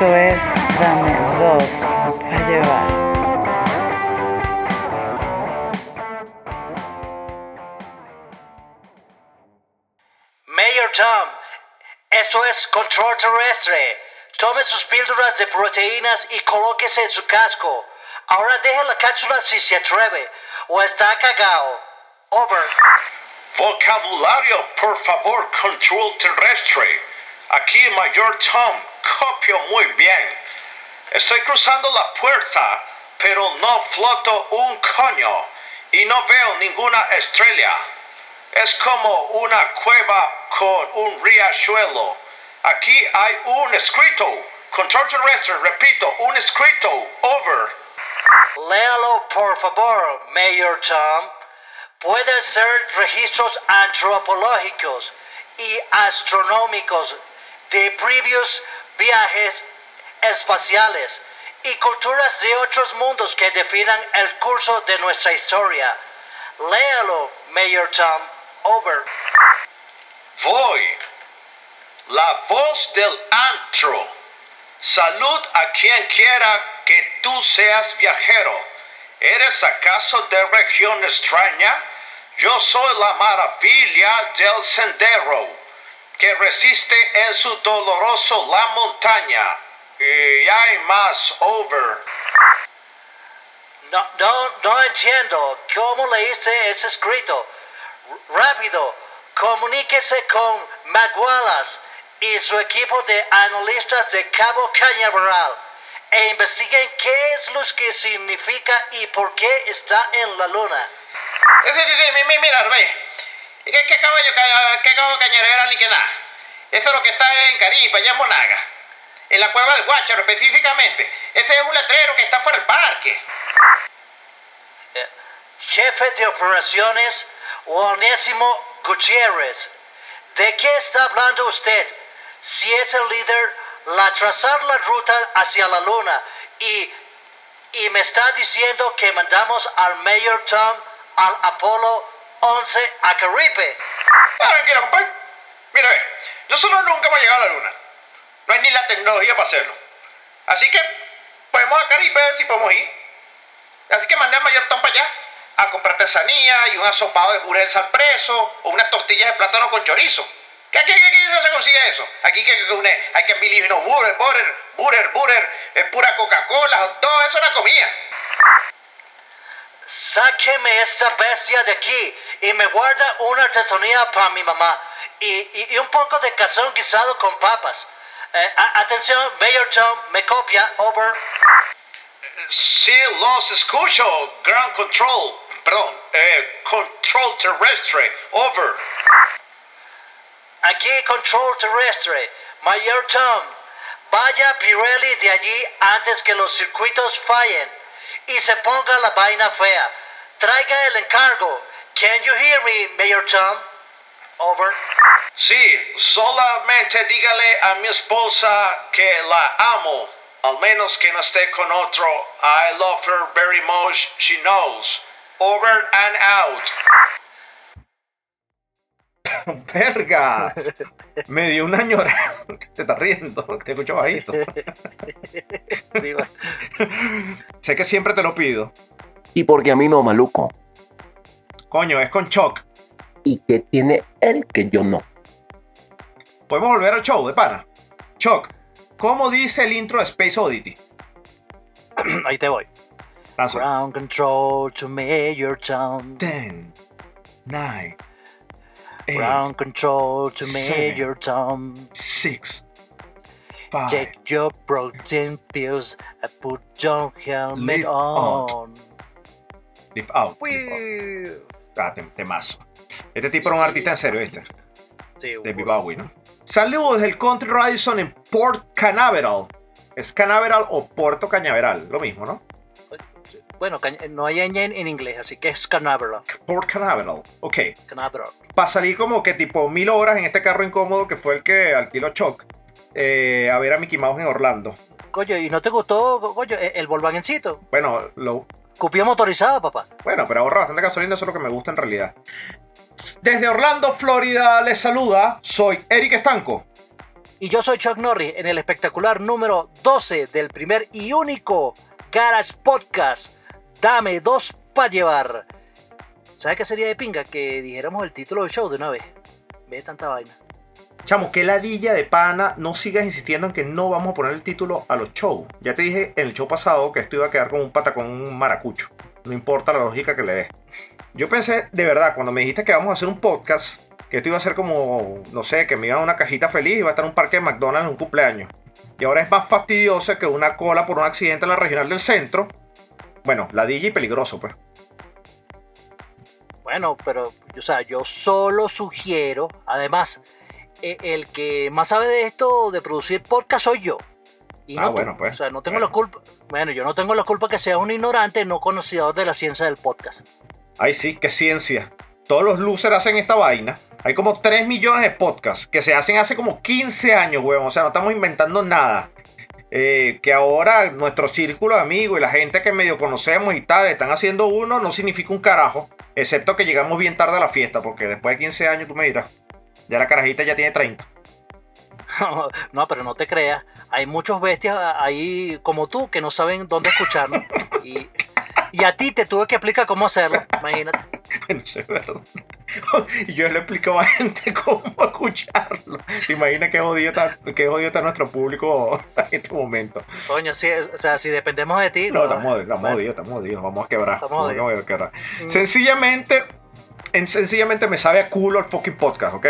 Esto es Dame dos para llevar. Mayor Tom, esto es control terrestre. Tome sus píldoras de proteínas y colóquese en su casco. Ahora deje la cápsula si se atreve, o está cagao. Over. Vocabulario, por favor, control terrestre. Aquí Mayor Tom, copio muy bien. Estoy cruzando la puerta, pero no floto un coño y no veo ninguna estrella. Es como una cueva con un riachuelo. Aquí hay un escrito. Control terrestre, repito, un escrito. Over. Léalo, por favor, Mayor Tom. Pueden ser registros antropológicos y astronómicos de previos viajes espaciales y culturas de otros mundos que definan el curso de nuestra historia. Léalo, Mayor Tom. Over. Voy. La voz del antro. Salud a quien quiera que tú seas viajero. ¿Eres acaso de región extraña? Yo soy la maravilla del sendero, que resiste en su doloroso la montaña. Y hay más over. No, no, no entiendo. ¿Cómo leíste ese escrito? Rápido, comuníquese con Magualas y su equipo de analistas de Cabo Cañaveral e investiguen qué es lo que significa y por qué está en la luna. Sí, sí, sí, mi- mi- mira, ve. ¿Qué, caballo, ca- qué caballo ni qué nada? Eso es lo que está en Caribe, allá en Monaga. En la cueva del Guácharo, específicamente. Ese es un letrero que está fuera del parque. Jefe de operaciones, Onésimo Gutiérrez. ¿De qué está hablando usted? Si es el líder, la trazar la ruta hacia la luna y, y me está diciendo que mandamos al Mayor Tom al Apolo 11 a Caribe. Ah, tranquilo, compadre. Mira, nosotros nunca hemos llegado a la luna. No hay ni la tecnología para hacerlo. Así que podemos a Caribe a si podemos ir. Así que mandé al mayor Tom para allá a comprar artesanía y un asopado de jurels al preso o unas tortillas de plátano con chorizo. ¿Qué aquí, no se consigue eso? Aquí hay que mil no butter, butter, butter, butter, eh, pura Coca-Cola, todo eso es una comida. Sáqueme esta bestia de aquí y me guarda una artesanía para mi mamá y, y- y un poco de cazón guisado con papas. Eh, a- atención, Mayor Tom, me copia, over. Sí, los escucho. Ground control. Perdón. Eh, control terrestre. Over. Aquí control terrestre. Mayor Tom, vaya Pirelli de allí antes que los circuitos fallen y se ponga la vaina fea. Traiga el encargo. Can you hear me, Mayor Tom? Over. Sí, solamente dígale a mi esposa que la amo. Al menos que no esté con otro. I love her very much. She knows. Over and out. ¡Verga! Me dio una ñora. Te estás riendo, te escucho bajito. sé que siempre te lo pido. Y porque a mí no, maluco. Coño, es con Choc. ¿Y que tiene él que yo no? Podemos volver al show de pana. Choc, ¿cómo dice el intro de Space Oddity? Ahí te voy. Lánzalo. Ground control to Mayor Tom. 10, 9, 8, Ground control to seven, Mayor Tom. 6, Take 5. your protein pills and put your helmet Lift out. on. Lift out. lift out. Ah, tem- temazo. Este tipo era un Sí, artista en serio, ¿viste? Sí, De Bowie, ¿no? Saludos del Country Radisson en Port Canaveral. ¿Es Canaveral o Puerto Cañaveral? Lo mismo, ¿no? Bueno, no hay ñ en, en inglés, así que es Canaveral. Port Canaveral. Ok. Canaveral. Para salir como que tipo mil horas en este carro incómodo que fue el que alquiló Choc. eh, a ver a Mickey Mouse en Orlando. Coño, ¿y no te gustó, coño, el, el Volkswagencito? Bueno, lo, Cupía motorizada, papá. Bueno, pero ahorra bastante gasolina, eso es lo que me gusta en realidad. Desde Orlando, Florida, les saluda. Soy Eric Estanco. Y yo soy Chuck Norris en el espectacular número 12 del primer y único Garage Podcast. Dame dos para llevar. ¿Sabes qué sería de pinga? Que dijéramos el título del show de una vez. Ve tanta vaina. Chamo, qué ladilla de pana. No sigas insistiendo en que no vamos a poner el título a los shows. Ya te dije en el show pasado que esto iba a quedar como un pata con un maracucho. No importa la lógica que le des. Yo pensé, de verdad, cuando me dijiste que vamos a hacer un podcast, que esto iba a ser como, no sé, que me iba a una cajita feliz y iba a estar en un parque de McDonald's en un cumpleaños. Y ahora es más fastidioso que una cola por un accidente en la regional del centro. Bueno, ladilla y peligroso, pues. Bueno, pero, o sea, yo solo sugiero, además, e- el que más sabe de esto de producir podcast soy yo. Y Ah, no bueno, pues. O sea, no tengo Bueno. la culpa. Bueno, yo no tengo la culpa que seas un ignorante no conocedor de la ciencia del podcast. Ay, sí, qué ciencia. Todos los losers hacen esta vaina. Hay como 3 millones de podcasts que se hacen hace como 15 años, weón. O sea, no estamos inventando nada. Eh, que ahora nuestro círculo de amigos y la gente que medio conocemos y tal están haciendo uno no significa un carajo. Excepto que llegamos bien tarde a la fiesta, porque después de 15 años tú me dirás. Ya la carajita ya tiene 30. No, pero no te creas. Hay muchos bestias ahí como tú que no saben dónde escucharnos. y, y a ti te tuve que explicar cómo hacerlo. Imagínate. Bueno, eso es verdad. Y yo le explico a gente cómo escucharlo. ¿Se imagina qué jodido está, qué jodido está nuestro público en este momento? Coño, sí, o sea, si dependemos de ti. No, estamos, estamos jodidos, estamos jodidos, vamos a quebrar. Estamos vamos jodidos. a quebrar. Mm. Sencillamente, en- sencillamente me sabe a culo el fucking podcast, ¿ok?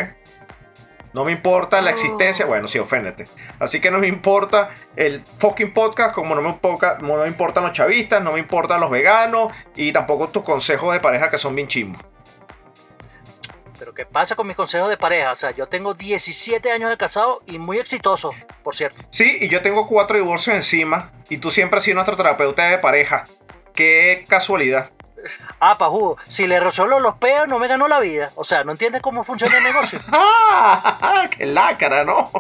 No me importa la Oh. existencia, bueno, sí, oféndete. Así que no me importa el fucking podcast, como no me, importa, como no me importan los chavistas, no me importan los veganos y tampoco tus consejos de pareja que son bien chimbos. Pero ¿qué pasa con mis consejos de pareja? O sea, yo tengo 17 años de casado y muy exitoso, por cierto. Sí, y yo tengo cuatro divorcios encima y tú siempre has sido nuestro terapeuta de pareja. Qué casualidad. Ah, pajú, si le rozó los peos no me ganó la vida. O sea, ¿no entiendes cómo funciona el negocio? ¡Ah! ¡Qué lácara, ¿no?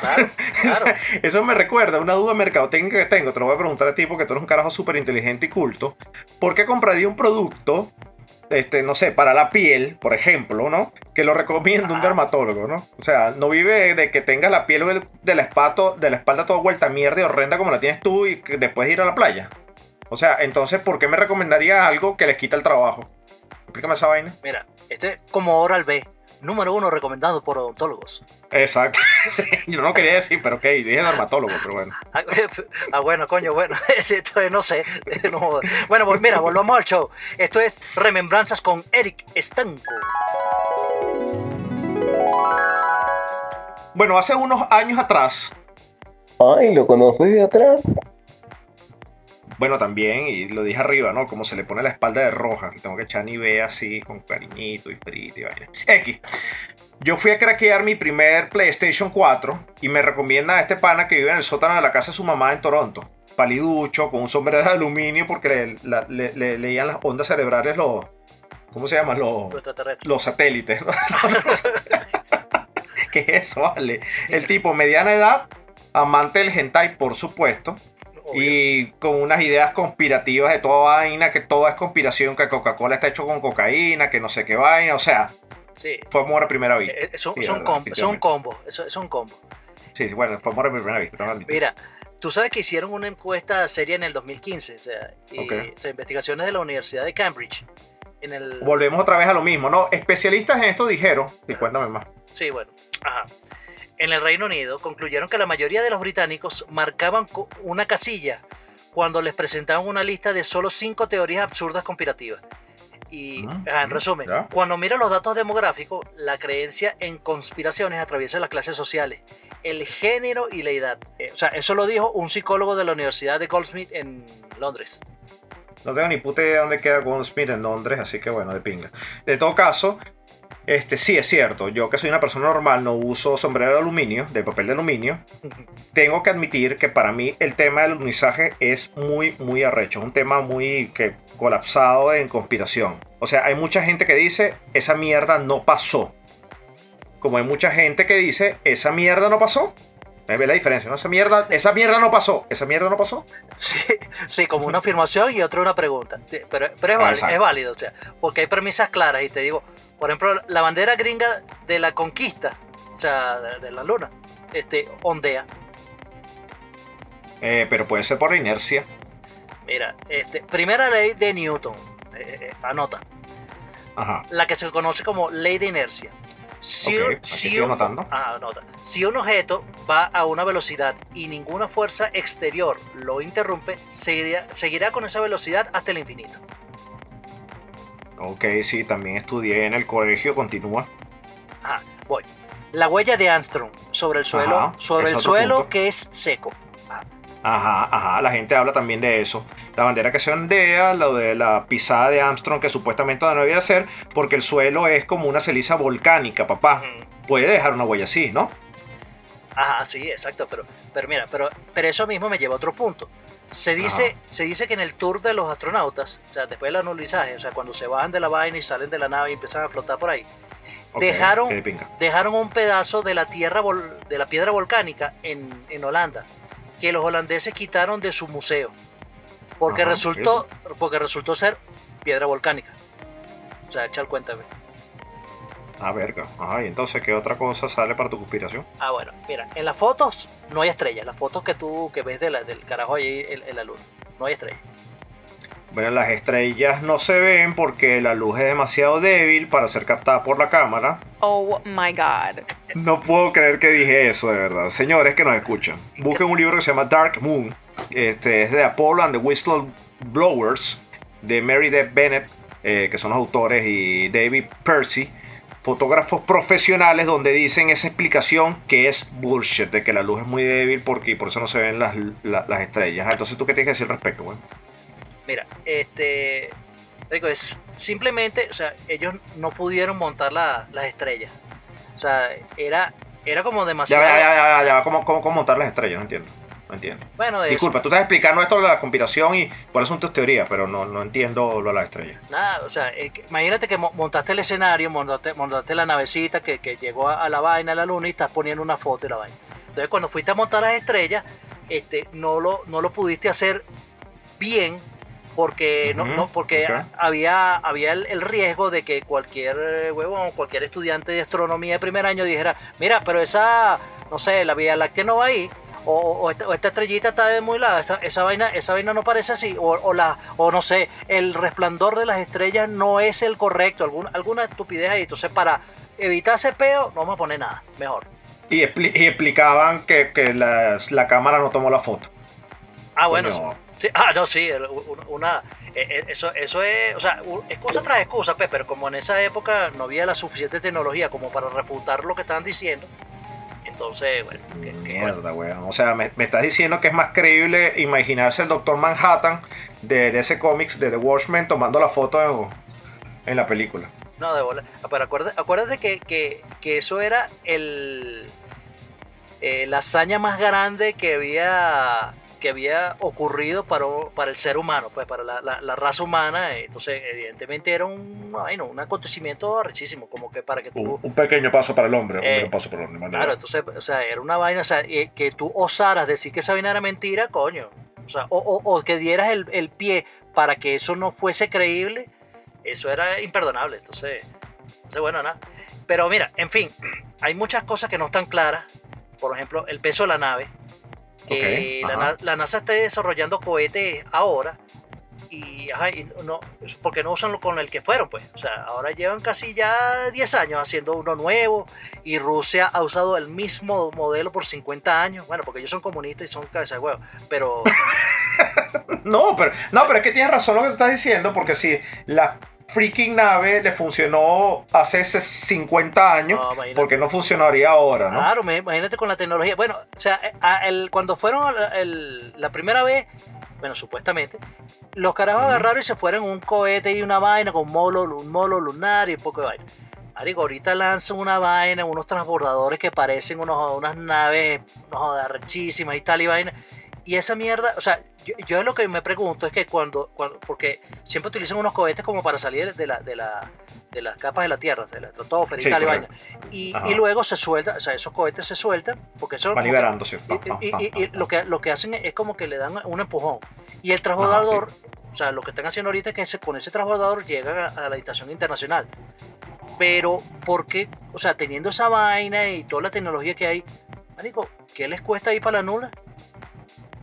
Claro, claro. Eso me recuerda una duda mercadotecnica que tengo. Te lo voy a preguntar a ti porque tú eres un carajo súper inteligente y culto. ¿Por qué compraría un producto, este, no sé, para la piel, por ejemplo, ¿no? Que lo recomienda un dermatólogo, ¿no? O sea, no vive de que tengas la piel de la, espalda, de la espalda toda vuelta mierda y horrenda como la tienes tú y que después de ir a la playa. O sea, entonces, ¿por qué me recomendaría algo que les quita el trabajo? Explícame esa vaina. Mira, este es como Oral B, número uno recomendado por odontólogos. Exacto. Sí, yo no lo quería decir, pero ok, dije dermatólogo, pero bueno. Ah, ah, bueno, coño, bueno, esto es, no sé. no. Bueno, pues mira, volvamos al show. Esto es Remembranzas con Eric Estanco. Bueno, hace unos años atrás, Ay, lo conocí de atrás. Bueno, también, y lo dije arriba, ¿no? Como se le pone la espalda de roja, le tengo que echar Nivea así, con cariñito y frito y vaina. X. Yo fui a craquear mi primer PlayStation 4 y me recomienda a este pana que vive en el sótano de la casa de su mamá en Toronto. Paliducho, con un sombrero de aluminio porque le, la- le- le- leían las ondas cerebrales los... ¿Cómo se llaman? Los, los satélites. ¿Qué es eso, vale? El tipo, mediana edad, amante del hentai, por supuesto. Obvio. Y con unas ideas conspirativas de toda vaina, que todo es conspiración, que Coca-Cola está hecho con cocaína, que no sé qué vaina, o sea, Sí. fue amor a primera vista. Eh, Es un, Sí, es un verdad, combo, es un efectivamente. combo, eso es un combo. Sí, bueno, fue amor a primera vista. Mira, tú sabes que hicieron una encuesta seria en el 2015, o sea, y, Ok. o sea, investigaciones de la Universidad de Cambridge. En el, Volvemos otra vez a lo mismo, ¿no? Especialistas en esto dijeron, y cuéntame más. Sí, bueno. Ajá. En el Reino Unido concluyeron que la mayoría de los británicos marcaban una casilla cuando les presentaban una lista de solo cinco teorías absurdas conspirativas. Y, ajá, en resumen, ya. cuando miras los datos demográficos, la creencia en conspiraciones atraviesa las clases sociales, el género y la edad. Eh, o sea, eso lo dijo un psicólogo de la Universidad de Goldsmith en Londres. No tengo ni puta idea de dónde queda Goldsmith en Londres, así que bueno, de pinga. De todo caso, este sí es cierto. Yo que soy una persona normal, no uso sombrero de aluminio, de papel de aluminio. Tengo que admitir que para mí el tema del alunizaje es muy, muy arrecho. Es un tema muy que colapsado en conspiración. O sea, hay mucha gente que dice, esa mierda no pasó. Como hay mucha gente que dice, esa mierda no pasó. ¿Me ve la diferencia? ¿no? Esa, mierda, esa mierda no pasó. Esa mierda no pasó. Sí, sí, como una afirmación y otra una pregunta. Sí, pero pero es, válido, es válido, o sea, porque hay premisas claras y te digo, por ejemplo, la bandera gringa de la conquista o sea, de, de la luna, este, ondea. Eh, pero puede ser por inercia. Mira, este, primera ley de Newton, eh, eh, anota, Ajá. la que se conoce como ley de inercia. Si, Ok, un- aquí si un, anotando. ah, anota. si un objeto va a una velocidad y ninguna fuerza exterior lo interrumpe, seguirá, seguirá con esa velocidad hasta el infinito. Ok, sí, también estudié en el colegio, continúa. Ajá, voy. La huella de Armstrong sobre el suelo, Ajá, sobre el suelo punto. que es seco. Ajá, ajá, la gente habla también de eso. La bandera que se ondea, lo de la pisada de Armstrong, que supuestamente no debiera ser, porque el suelo es como una ceniza volcánica, papá. Puede dejar una huella así, ¿no? Ajá, sí, exacto, pero, pero mira, pero, pero eso mismo me lleva a otro punto. Se dice, se dice que en el tour de los astronautas, o sea, después del anulizaje, o sea, cuando se bajan de la vaina y salen de la nave y empiezan a flotar por ahí, Dejaron- dejaron un pedazo de la tierra vol- de la piedra volcánica en, en Holanda, que los holandeses quitaron de su museo, porque Ajá, resultó, porque resultó ser piedra volcánica. O sea, echa el cuéntame. Ah, verga. Ajá, y entonces, ¿qué otra cosa sale para tu conspiración? Ah, bueno, mira, en las fotos no hay estrellas, las fotos que tú que ves de la, del carajo ahí en, en la luna, no hay estrellas. Bueno, las estrellas no se ven porque la luz es demasiado débil para ser captada por la cámara. Oh my god. No puedo creer que dije eso, de verdad. Señores que nos escuchan, busquen un libro que se llama Dark Moon. Este es de Apollo and the Whistleblowers, de Mary Deb Bennett, eh, que son los autores, y David Percy, fotógrafos profesionales, donde dicen esa explicación que es bullshit, de que la luz es muy débil porque por eso no se ven las, la- las estrellas. Ah, Entonces, ¿tú qué tienes que decir al respecto, güey? Mira, este. Digo, es simplemente, o sea, ellos no pudieron montar la- las estrellas. O sea, era, era como Ya, demasiado. ya, ya, ya, ya, ¿Cómo, cómo, cómo montar las estrellas? No entiendo. No entiendo. Bueno, de eso. Disculpa, tú estás explicando esto de la conspiración y por eso son tus teorías, pero no, no entiendo lo de las estrellas. Nada, o sea, es que- imagínate que mo- montaste el escenario, montaste, montaste la navecita que, que llegó a, a la vaina, a la luna, y estás poniendo una foto de la vaina. Entonces, cuando fuiste a montar las estrellas, este, no, lo, no lo pudiste hacer bien porque, no, no, porque había, había el, el riesgo de que cualquier eh, huevón, cualquier estudiante de astronomía de primer año dijera, mira, pero esa, no sé, la Vía Láctea no va ahí. O, o esta, o esta estrellita está de muy lado, esa, esa vaina, esa vaina no parece así, o, o la, o no sé, el resplandor de las estrellas no es el correcto, alguna, alguna estupidez ahí. Entonces, para evitar ese peo, no vamos a poner nada, mejor. Y, expli- y explicaban que, que las- la cámara no tomó la foto. Ah, bueno, Coño. sí. Sí, Ah, no, sí, una, eh, eh, eso, eso es, o sea, excusa tras excusa, pe, pero como en esa época no había la suficiente tecnología como para refutar lo que estaban diciendo, entonces, bueno, que- que- Mierda, weón. O sea, me, me estás diciendo que es más creíble imaginarse el Doctor Manhattan de, de ese cómics de The Watchmen tomando la foto en, en la película. No, de bola. Ah, Pero acuérdate, acuérdate que, que- que eso era el eh, la hazaña más grande que había que había ocurrido para, para el ser humano, pues para la, la- la raza humana. Entonces, evidentemente era un, bueno, un acontecimiento arrechísimo, como que para que tú... Un, un pequeño paso para el hombre, un Eh, pequeño paso para el hombre. Claro, entonces, o sea, era una vaina, o sea, eh, que tú osaras decir que esa vaina era mentira, coño. O sea, o, o- o que dieras el, el pie para que eso no fuese creíble, eso era imperdonable. Entonces, entonces, bueno, nada. Pero mira, en fin, hay muchas cosas que no están claras. Por ejemplo, el peso de la nave. Que Ok, la, NASA está desarrollando cohetes ahora. Y, ajá, y no, porque no usan lo con el que fueron, pues. O sea, ahora llevan casi ya 10 años haciendo uno nuevo. Y Rusia ha usado el mismo modelo por 50 años. Bueno, porque ellos son comunistas y son cabeza de huevo. Pero, No, pero, no, pero es que tienes razón lo que te estás diciendo, porque si la freaking nave le funcionó hace ese 50 años, No, porque no funcionaría ahora, ¿no? claro, me- imagínate con la tecnología. Bueno, o sea, eh, el- cuando fueron la, el- la primera vez, bueno, supuestamente, los carajos agarraron y se fueron un cohete y una vaina con molo, un molo lunar y un poco de vaina. Marico, ahorita lanzan una vaina, unos transbordadores que parecen unos, unas naves no, arrechísimas y tal y vaina. Y esa mierda, o sea, yo, yo lo que me pregunto es que cuando, cuando, porque siempre utilizan unos cohetes como para salir de la, de la, de las capas de la Tierra, de la estratosfera y Sí, tal y vaina. Y, y luego se suelta, o sea, esos cohetes se sueltan, porque eso Va que- liberándose. Pa, y, y- lo que lo que hacen es como que le dan un empujón. Y el transbordador, o sea, lo que están haciendo ahorita es que con ese transbordador llegan a, a la estación internacional. Pero, ¿por qué? O sea, teniendo esa vaina y toda la tecnología que hay, Marico, ¿qué les cuesta ir para la nula?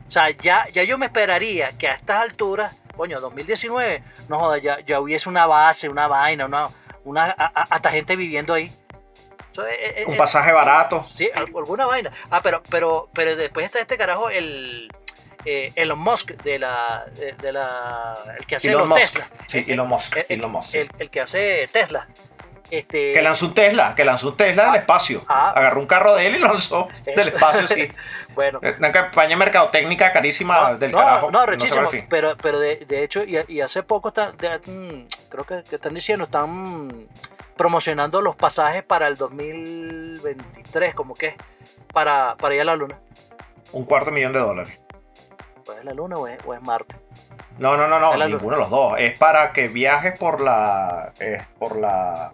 O sea, ya, ya yo me esperaría que a estas alturas, coño, 2019, no joda, ya, ya hubiese una base, una vaina, una, una, a- a- hasta gente viviendo ahí. Eso es- es- Un es- pasaje barato. Sí, al- alguna vaina. Ah, pero, pero, pero después está este carajo, el eh, Elon Musk, de la, de, de la, el que hace Elon los Musk. Tesla. Sí, El- Elon Musk, El, el- Elon Musk, sí. el que hace Tesla. Este, Que lanzó un Tesla, que lanzó un Tesla del Ah, espacio. ah. Agarró un carro de él y lo lanzó Eso. del espacio, sí. bueno, Una campaña mercadotécnica carísima no, del no, carajo. no, rechísimo. pero, pero de, de hecho, y, y hace poco está- de- mm, creo que, que están diciendo, están promocionando los pasajes para el 2023, como que para, para ir a la luna. Un cuarto millón de dólares. Pues es la luna o es, o es Marte. No, no, no, no, ninguno de los dos. Es para que viajes por la. Es por la.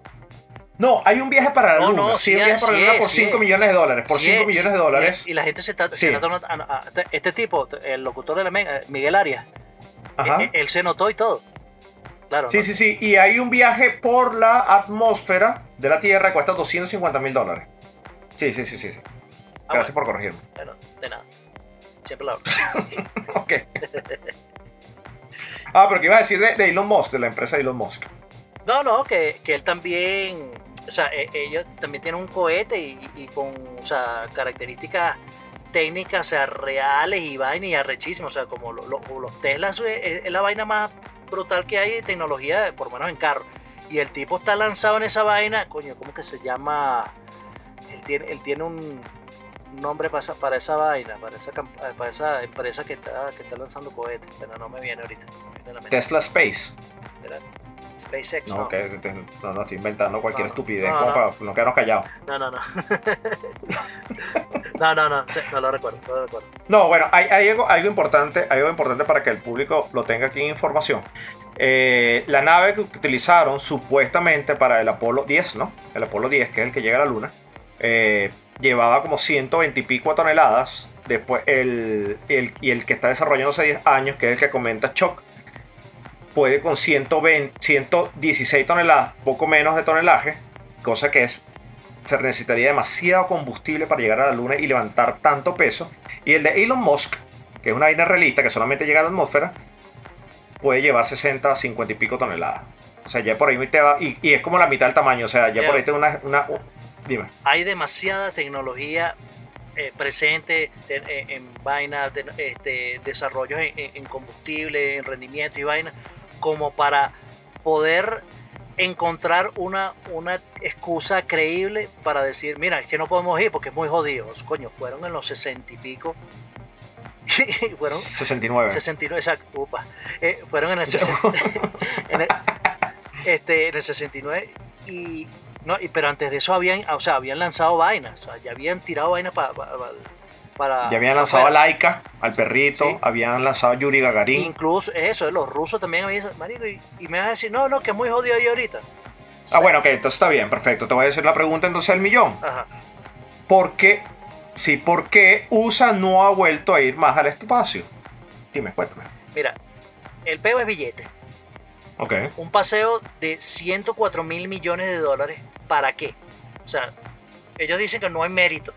No, hay un viaje para la No, luna. no, sí, sí un viaje es, para la luna por sí 5 es. millones de dólares. Por Sí, 5 es, millones de dólares. Y, la gente se está, se está tomando- a- a- este- este tipo, el locutor de la Mega, Miguel Arias, Ajá. eh, eh, él se notó y todo. Claro. Sí, ¿no? sí, sí. Y hay un viaje por la atmósfera de la Tierra que cuesta 250 mil dólares. Sí, sí, sí, sí. sí. Ah, Gracias bueno, por corregirme. bueno, de nada. Siempre hago. Ok. ah, pero que iba a decir de, de Elon Musk, de la empresa Elon Musk. No, no, que, que él también, o sea, eh, ellos también tienen un cohete y, y con, o sea, características técnicas, o sea, reales y vaina y arrechísimas, o sea, como lo- lo- los Teslas es, es la vaina más brutal que hay de tecnología, por lo menos en carro. Y el tipo está lanzado en esa vaina, coño, ¿cómo que se llama? Él tiene, él tiene un nombre para esa, para esa vaina, para esa, camp- para esa empresa que está, que está lanzando cohetes, pero no me viene ahorita. no me viene la mente. Tesla Space. Espera, SpaceX, No, no. que, que- no, no, estoy inventando cualquier No, estupidez No, como para no quedarnos callados. No, no, no. no, no, no, sí, no lo recuerdo, no lo recuerdo. No, bueno, hay, hay algo, algo importante, hay algo importante para que el público lo tenga aquí en información. Eh, la nave que utilizaron supuestamente para el Apolo 10, ¿no? El Apolo 10, que es el que llega a la Luna, eh, llevaba como 120 y pico toneladas. Después, el, el- y el que está desarrollando hace 10 años, que es el que comenta Choc, puede con 120, 116 toneladas, poco menos de tonelaje, cosa que es se necesitaría demasiado combustible para llegar a la luna y levantar tanto peso. Y el de Elon Musk, que es una vaina realista que solamente llega a la atmósfera, puede llevar 60, 50 y pico toneladas. O sea, ya por ahí te va. Y, y es como la mitad del tamaño. O sea, ya por ahí tengo una. una uh, dime. Hay demasiada tecnología eh, presente en, en vainas, de, este, desarrollos en- en combustible, en rendimiento y vainas, como para poder encontrar una, una excusa creíble para decir, mira, es que no podemos ir porque es muy jodido. Coño, fueron en los 60 y pico. fueron 69. 69, exacto, upa. Eh, fueron en el, 60 en el- este, en el 69 y no, y, pero antes de eso habían, o sea, habían lanzado vainas, o sea, ya habían tirado vainas pa- pa- pa- para Ya habían lanzado a. Laika, al perrito, Sí. habían lanzado a Yuri Gagarin. Incluso eso, los rusos también habían, marico, y, y me vas a decir, no, no, que es muy jodido ahí ahorita. Ah, bueno, ok, entonces está bien, perfecto. Te voy a decir la pregunta entonces al millón. Ajá. ¿Por qué? Sí, ¿por qué USA no ha vuelto a ir más al espacio? Dime, cuéntame. Mira, el peo es billete. Ok. Un paseo de 104 mil millones de dólares, ¿para qué? O sea, ellos dicen que no hay mérito.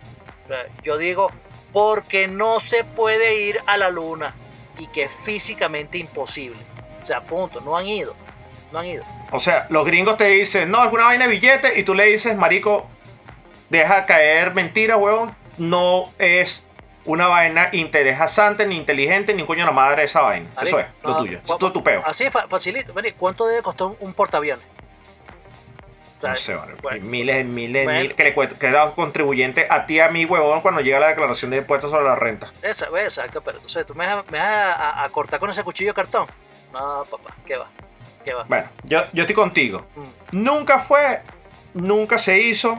Yo digo, porque no se puede ir a la luna y que es físicamente imposible. O sea, punto, no han ido. No han ido. O sea, los gringos te dicen, no, es una vaina de billete, y tú le dices, marico, deja caer mentira, huevón, no es una vaina interesante, ni inteligente, ni un coño de la madre esa vaina. Marico, Eso es, lo no, tuyo. cu- Es todo tu peo. Así, fa- facilito. ¿Cuánto debe costar un, un portaaviones? No sé, vale. bueno, miles, miles, bueno. miles, que le cuesta, que era contribuyente a ti, a mi huevón, cuando llega la declaración de impuestos sobre la renta. Esa, saca, pero entonces tú me vas, a- me vas a, a- a cortar con ese cuchillo de cartón. No, papá, ¿qué va? ¿Qué va? Bueno, yo, yo estoy contigo. Mm. Nunca fue, nunca se hizo.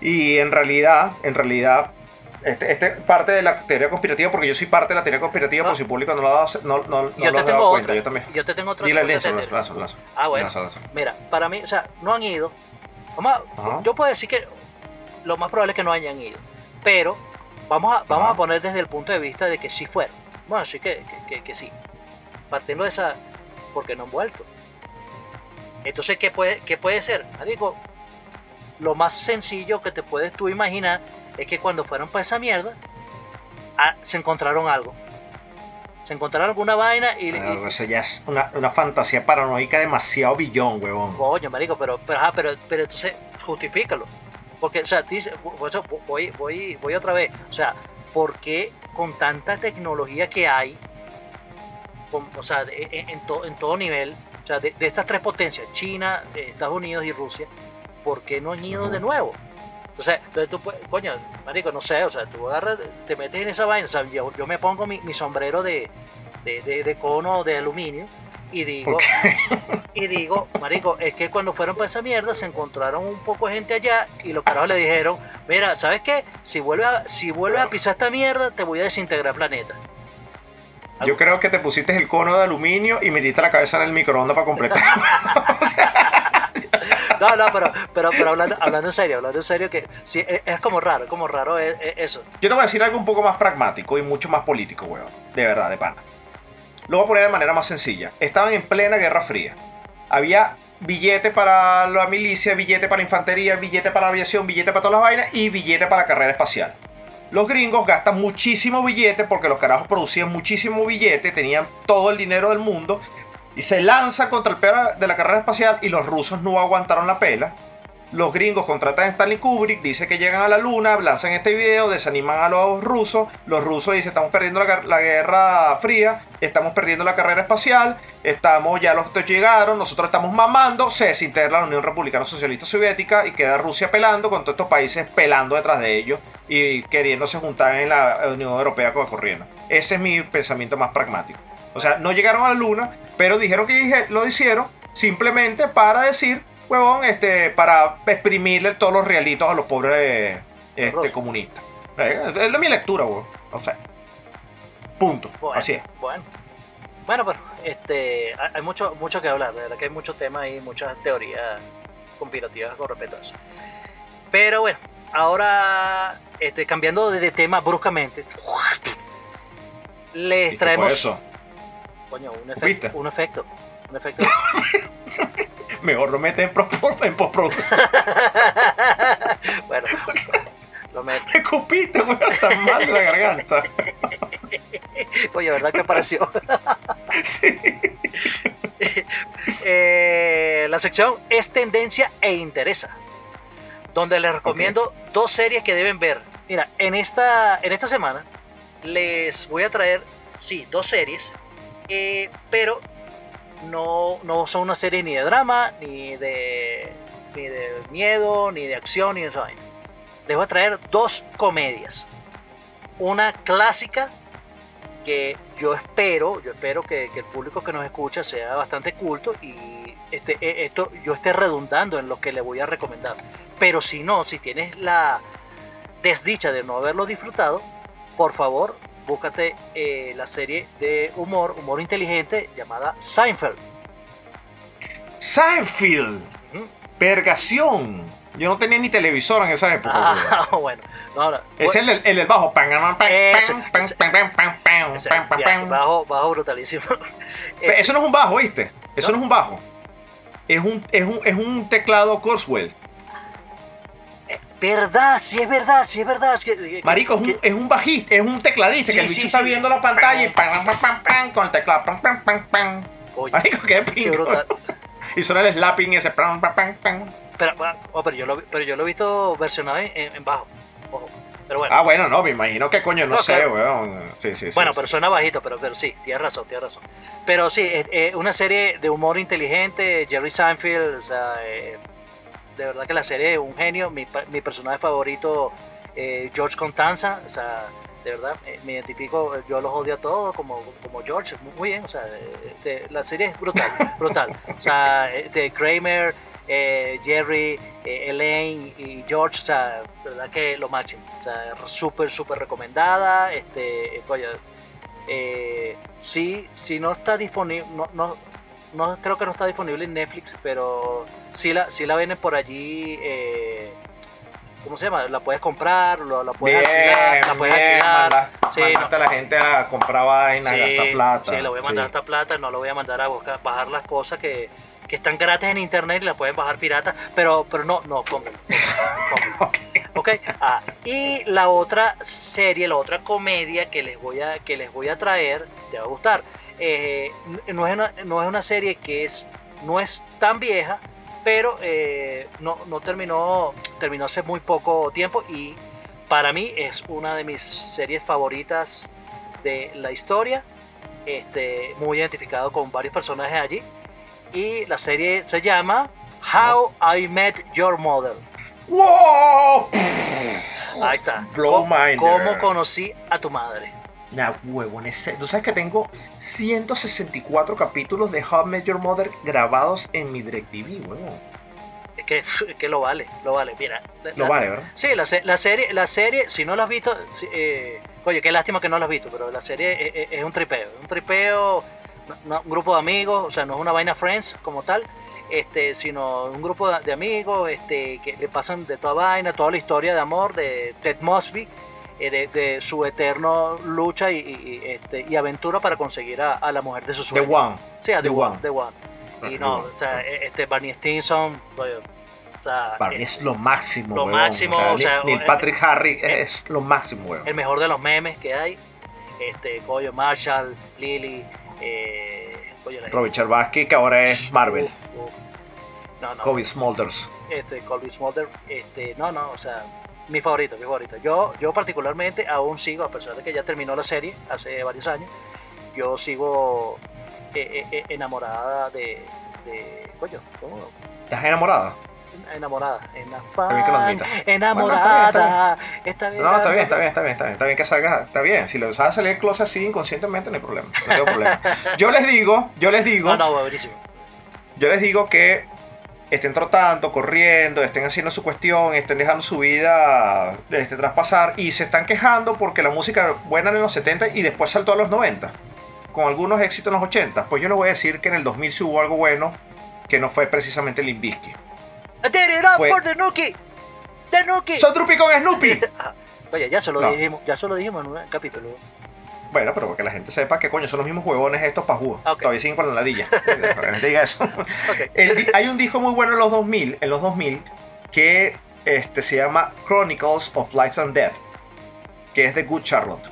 Y en realidad, en realidad, este, este es parte de la teoría conspirativa, porque yo soy parte de la teoría conspirativa, No. por si el público no lo ha dado, no, no, yo te tengo dado otra. cuenta, yo también. Yo te tengo otra. Dile, lanza, teoría. lanza, lanza. Ah, bueno. Mira, para mí, o sea, no han ido. Vamos a- yo puedo decir que lo más probable es que no hayan ido. Pero vamos a, vamos a poner desde el punto de vista de que sí fueron. Bueno, sí que, que, que- que sí. Partiendo de esa. Porque no han vuelto. Entonces, ¿qué puede, qué puede ser? Marico, lo más sencillo que te puedes tú imaginar es que cuando fueron para esa mierda, ah, se encontraron algo. Se encontraron alguna vaina y, y- Pero eso ya es una, una fantasía paranoica demasiado billón, huevón. Coño, marico, pero, pero, ajá, pero, pero entonces justifícalo. Porque, o sea, dice, voy, voy, voy otra vez. O sea, ¿por qué con tanta tecnología que hay, con- o sea, en, en to- en todo nivel, o sea, de, de estas tres potencias, China, eh, Estados Unidos y Rusia, ¿por qué no han ido de nuevo? O sea, entonces tú puedes, coño, marico, no sé, o sea, tú agarras, te metes en esa vaina, o sea, yo, yo me pongo mi, mi sombrero de, de, de- de cono de aluminio y digo, y digo, marico, es que cuando fueron para esa mierda se encontraron un poco de gente allá y los carajos le dijeron, mira, ¿sabes qué? Si vuelves a, si vuelves a pisar esta mierda, te voy a desintegrar planeta. Yo creo que te pusiste el cono de aluminio y metiste la cabeza en el microondas para completar. No, no, pero, pero, pero hablando, hablando en serio, hablando en serio, que sí, es, como raro, como raro es- es eso. Yo te voy a decir algo un poco más pragmático y mucho más político, weón. De verdad, de pana. Lo voy a poner de manera más sencilla. Estaban en plena Guerra Fría. Había billete para la milicia, billete para infantería, billete para aviación, billete para todas las vainas y billete para carrera espacial. Los gringos gastan muchísimo billete porque los carajos producían muchísimo billete, tenían todo el dinero del mundo y se lanzan contra el peor de la carrera espacial y los rusos no aguantaron la pela. Los gringos contratan a Stanley Kubrick, dice que llegan a la luna, lanzan este video, desaniman a los rusos. Los rusos dicen, estamos perdiendo la, la guerra fría, estamos perdiendo la carrera espacial, estamos, ya los llegaron, nosotros estamos mamando, se desintegra la Unión Republicana Socialista Soviética y queda Rusia pelando con todos estos países pelando detrás de ellos y queriéndose juntar en la Unión Europea con corriendo. Ese es mi pensamiento más pragmático. O sea, no llegaron a la luna, pero dijeron que lo hicieron simplemente para decir, huevón, este, para exprimirle todos los realitos a los pobres este, comunistas. Eh, Es mi lectura, huevón. O sea, punto. Bueno, Así es. Bueno, bueno pero este, hay mucho, mucho que hablar, de verdad que hay muchos temas y muchas teorías conspirativas con respecto a eso. Pero bueno, ahora este, cambiando de, tema bruscamente, les ¿Y qué fue traemos eso? Coño, un, efecto, un efecto, un efecto. Mejor lo mete en, en postproducción. bueno, lo meto. Me escupiste, weón, tan mal de la garganta. Oye, ¿verdad que apareció? Sí. Eh, la sección es tendencia e interesa, donde les recomiendo dos series que deben ver. Mira, en esta, en esta semana les voy a traer, sí, dos series, eh, pero no, no son una serie ni de drama, ni de, ni de miedo, ni de acción, ni de eso. Les voy a traer dos comedias. Una clásica que yo espero, yo espero que, que el público que nos escucha sea bastante culto y este, eh, esto yo esté redundando en lo que le voy a recomendar. Pero si no, si tienes la desdicha de no haberlo disfrutado, por favor, búscate eh, la serie de humor, humor inteligente llamada Seinfeld. Seinfeld. Ujú. Vergación. Yo no tenía ni televisor en esa época. Ah, bueno, no, Es el del, el del bajo. Bajo, bajo brutalísimo. Eh, Eso no es un bajo, ¿viste? Eso ¿No? no es un bajo. Es un, es un, es un teclado Kurzweil. Verdad, sí es verdad, sí es verdad. sí, que- Marico, es un, es un bajista, es un tecladista Sí, que el sí, bicho está sí. viendo la pantalla y pam, pam, pam, pam, con el teclado. Pam, pam, pam, pam. Oye, Marico, qué pingo. Y suena el slapping ese. Pam, pam, pam, pam. Pero, oh, pero, yo lo, pero yo lo he visto versionado en, en- bajo. Ojo. Pero bueno, Ah, bueno, no, me imagino que coño, no, No, sé, claro. weón. Sí, sí, sí. bueno sí. pero suena bajito, pero, pero sí, tienes razón, tienes razón. Pero sí, es, es una serie de humor inteligente, Jerry Seinfeld, o sea, eh, de verdad que la serie es un genio. Mi, mi personaje favorito, eh, George Constanza, o sea, de verdad, eh, me identifico, yo los odio a todos como, como George, muy bien, o sea, este, la serie es brutal, brutal. O sea, este, Kramer, eh, Jerry, Elaine y George, o sea, verdad que lo máximo, o sea, súper, súper recomendada, este, eh, sí, sí no está disponible, no, no, no creo que no está disponible en Netflix, pero sí la, sí la venden por allí, eh, ¿cómo se llama? La puedes comprar, lo- la puedes Bien, alquilar, la puedes bien, alquilar. manda- Sí, mandaste a la gente a comprar vainas, Sí, gastar plata. sí, le voy a mandar Sí. esta plata, no lo voy a mandar a buscar, bajar las cosas que, que están gratis en internet y la pueden bajar pirata, pero, pero no, no, compren. Ok. Ok, ah, y la otra serie, la otra comedia que les voy a, que les voy a traer, te va a gustar. Eh, no, es una, no es una serie que es, no es tan vieja, pero eh, no, no terminó, terminó hace muy poco tiempo y para mí es una de mis series favoritas de la historia. Este, muy identificado con varios personajes allí. Y la serie se llama How I Met Your Mother. ¡Wow! Ahí está. Blow. ¿Cómo conocí a tu madre? Nah, huevón, ese- Tú sabes que tengo 164 capítulos de How I Met Your Mother grabados en mi DirecTV, huevón. Es que, es que lo vale, lo vale. Mira, Lo la- vale, ¿verdad? Sí, la, la serie, la serie, si no la has visto, eh, oye, qué lástima que no la has visto, pero la serie es, es- es un tripeo, un tripeo, no- un grupo de amigos, o sea, no es una vaina Friends como tal, este, sino un grupo de, amigos, este, que le pasan de toda vaina, toda la historia de amor de Ted Mosby, de, de su eterno lucha y, y- este, y aventura para conseguir a, a la mujer de sus The sueños. One. Sí, a The, The One, One. The One. Ah, Y The no, o sea, este Barney Stinson, o sea, mí es es lo máximo, lo huevón. máximo, o sea, Neil eh, Patrick Harry eh, es lo máximo, huevón. el mejor de los memes que hay. Este, coño, Marshall, Lily, eh, coño, Robert Cherbatsky, que ahora es Marvel. Uf, uf. No, no. Kobe Smulders. Este, Colby Smolder, este, no, no, o sea, mi favorito, mi favorito. Yo, yo particularmente aún sigo, a pesar de que ya terminó la serie hace varios años, yo sigo eh, eh, eh, enamorada de, de, coño, ¿cómo? ¿Estás enamorada? Enamorada, bien que lo enamorada, enamorada. Está bien, No, está bien, está bien, está bien, está bien. Está bien que salga, está bien. Si lo sabes salir del closet así inconscientemente, no hay problema. No tengo problema. Yo les digo, yo les digo, No, no, buenísimo. yo les digo que estén trotando, corriendo, estén haciendo su cuestión, estén dejando su vida este, traspasar y se están quejando porque la música era buena en los 70 y después saltó a los 90, con algunos éxitos en los 80. Pues yo les voy a decir que en el 2000 sí hubo algo bueno que no fue precisamente Limbisky. I did it up Fue- for the Nuki. The Nuki. ¡Son Drupi con Snoopy! Ah, Oye, ya se lo No. dijimos, ya se lo dijimos en un capítulo. Bueno, pero que la gente sepa que coño son los mismos huevones estos pajúos. Ok. Todavía siguen con la ladilla. Para que la gente diga eso. El hay un disco muy bueno en los 2000, en los 2000 que este, se llama Chronicles of Life and Death, que es de Good Charlotte.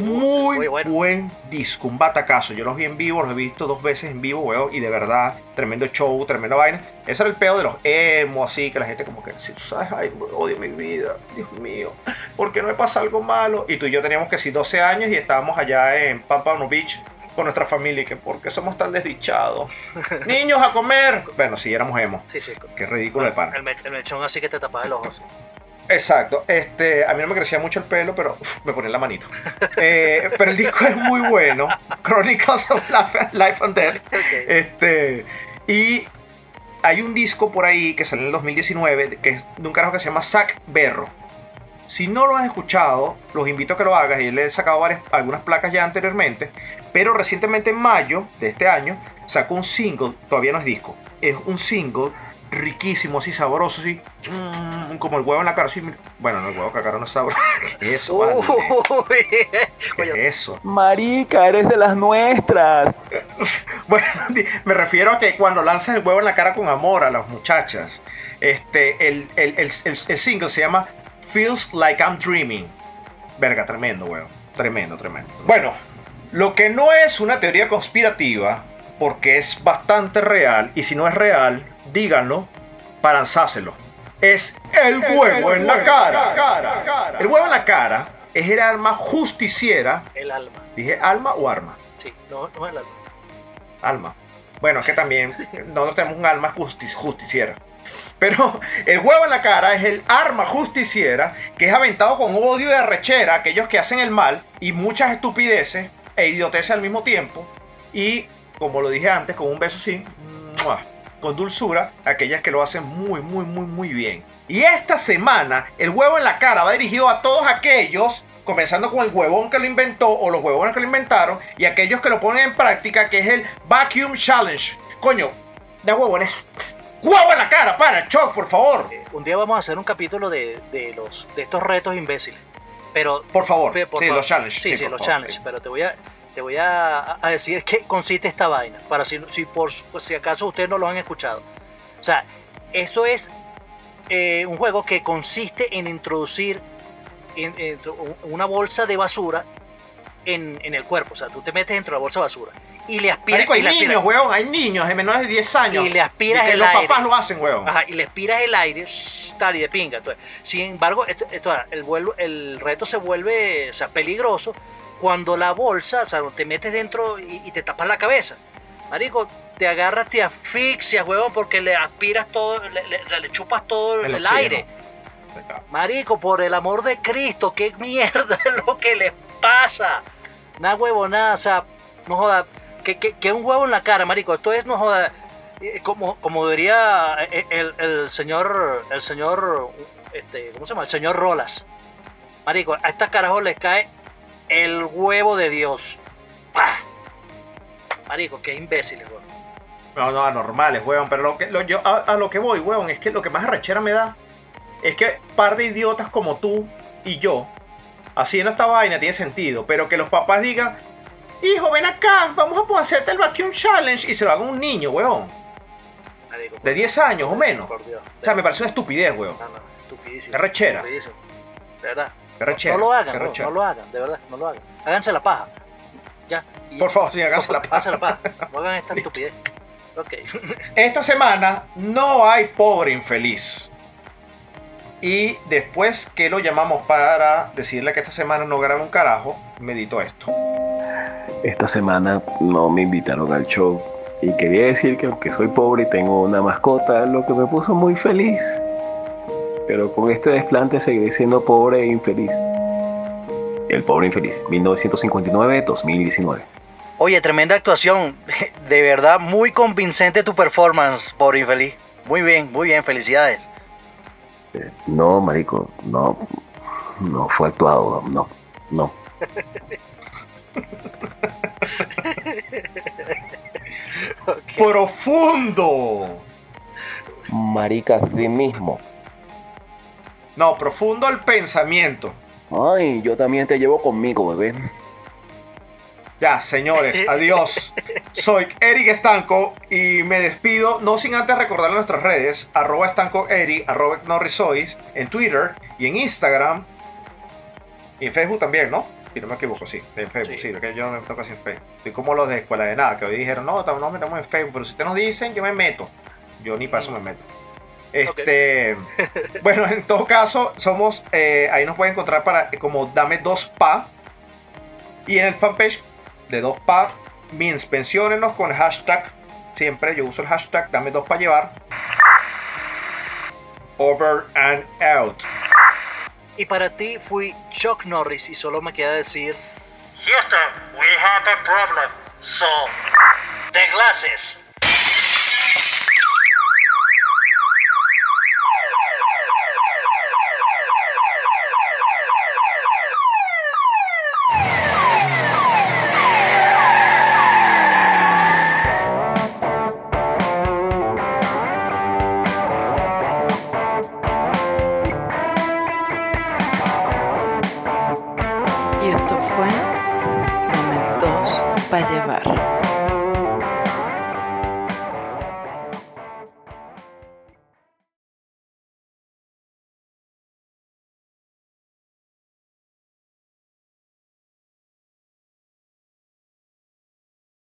Muy, muy bueno. buen disco, un batacazo. Yo los vi en vivo, los he visto dos veces en vivo, weón, y de verdad, tremendo show, tremenda vaina. Ese era el pedo de los emo, así, que la gente como que, si tú sabes, ay, odio mi vida, Dios mío, ¿por qué no me pasa algo malo? Y tú y yo teníamos que sí 12 años y estábamos allá en Pampano Beach con nuestra familia, y que ¿por qué somos tan desdichados? Niños a comer. Bueno, sí, éramos emo. Sí, sí. Qué ridículo de pana. El, me- el mechón así que te tapaba el ojo. Exacto, este, a mí no me crecía mucho el pelo, pero uf, me ponía la manito. Eh, pero el disco es muy bueno, Chronicles of Life, Life and Death. Este, y hay un disco por ahí que salió en el 2019 que es de un carajo que se llama Zack Berro. Si no lo has escuchado, los invito a que lo hagas. Y le he sacado varias, algunas placas ya anteriormente. Pero recientemente en mayo de este año sacó un single, todavía no es disco. Es un single riquísimo, así sabroso, así. mm, como el huevo en la cara. así, bueno, no, el huevo cara no es sabroso. ¿Qué es eso? eso? Marica, eres de las nuestras. Bueno, me refiero a que cuando lanzas el huevo en la cara con amor a las muchachas, este, el, el- el- el- el single se llama Feels Like I'm Dreaming. Verga, tremendo, huevo. Tremendo, tremendo. Bueno, lo que no es una teoría conspirativa, porque es bastante real, y si no es real, díganlo para lanzárselo. Es el huevo en la cara. El huevo en la cara es el arma justiciera. el alma. ¿Dije alma o arma? Sí, no, no el alma. alma. Bueno, es que también nosotros tenemos un alma justi- justiciera. Pero el huevo en la cara es el arma justiciera que es aventado con odio y arrechera a aquellos que hacen el mal y muchas estupideces e idioteces al mismo tiempo. Y, como lo dije antes, con un beso así, ¡mua! Con dulzura, aquellas que lo hacen muy, muy, muy, muy bien. Y esta semana, el huevo en la cara va dirigido a todos aquellos, comenzando con el huevón que lo inventó o los huevones que lo inventaron, y aquellos que lo ponen en práctica, que es el Vacuum Challenge. Coño, de huevones. ¡Huevo en la cara! ¡Para, Choc, por favor! Eh, un día vamos a hacer un capítulo de, de los, de estos retos imbéciles. Pero, Por favor. pe- por sí, favor. los challenges. Sí, sí, por los challenges. sí. Pero te voy a. te voy a, a decir qué consiste esta vaina, para si, si por si acaso ustedes no lo han escuchado. O sea, esto es eh, un juego que consiste en introducir en- en una bolsa de basura en, en el cuerpo. O sea, tú te metes dentro de la bolsa de basura y le aspiras. Marico, hay y le aspiras- niños, weón, hay niños de menores de 10 años. Y le aspiras el los aire. papás lo hacen, weón. Ajá, y le aspiras el aire, shh, tal, y de pinga. Entonces, sin embargo, esto, esto, el, vuelo- el reto se vuelve o sea, peligroso cuando la bolsa, o sea, te metes dentro y, y te tapas la cabeza. Marico, te agarras, te asfixias, huevón, porque le aspiras todo, le, le- le chupas todo el, aire. Marico, por el amor de Cristo, qué mierda es lo que les pasa. Nada huevo, nada, o sea, no joda, que, que, que un huevo en la cara, marico. Esto es, no joda, eh, como, como diría eh, el, el señor, el señor, este, ¿cómo se llama? El señor Rolas. Marico, a esta carajo les cae el huevo de Dios. ¡Pah! Marico, qué imbéciles, huevón. No, no, anormales, weón. Pero lo que, lo- yo, a, a lo que voy, weón, es que lo que más arrechera me da es que par de idiotas como tú y yo, haciendo esta vaina tiene sentido, pero que los papás digan, hijo, ven acá, vamos a hacerte el Vacuum Challenge y se lo haga un niño, weón, Marico, de 10 años o menos. Por Dios. O sea, me parece una estupidez, weón. No, no, estupidísimo. Qué rechera. Estupidísimo. De verdad. Rechera, No lo hagan, no, no lo hagan, de verdad, no lo hagan. Háganse la paja. Ya. Y- Por favor, sí, háganse la paja. Háganse la paja. No hagan esta estupidez. Ok. Esta semana no hay pobre infeliz. Y después que lo llamamos para decirle que esta semana no graba un carajo, medito esto. Esta semana no me invitaron al show y quería decir que aunque soy pobre y tengo una mascota, lo que me puso muy feliz. Pero con este desplante seguiré siendo pobre e infeliz. El pobre infeliz, 1959-2019. Oye, tremenda actuación. De verdad, muy convincente tu performance, por infeliz. Muy bien, muy bien, felicidades. Eh, No, marico, no, no fue actuado, no, no. ¡Profundo! Marica, sí mismo. No, profundo el pensamiento. Ay, yo también te llevo conmigo, bebé. Ya, señores, adiós. Soy Eric Estanco y me despido, no sin antes recordar nuestras redes, arroba estanco Eric, arroba Norrisois, en Twitter y en Instagram. Y en Facebook también, ¿no? Si no me equivoco, sí, en Facebook, Sí. sí, porque yo no me toca en Facebook. Estoy como los de Escuela de Nada, que hoy dijeron, no, no metemos en Facebook, pero si ustedes nos dicen, yo me meto. Yo ni para eso me meto. Este, bueno, en todo caso, somos, eh, ahí nos pueden encontrar para eh, como Dame Dos Pa. Y en el fanpage de Dos Pa, means, menciónenos con el hashtag, siempre yo uso el hashtag Dame Dos Pa llevar. Over and out. Y para ti fui Chuck Norris y solo me queda decir... Houston, we have a problem. So, the glasses.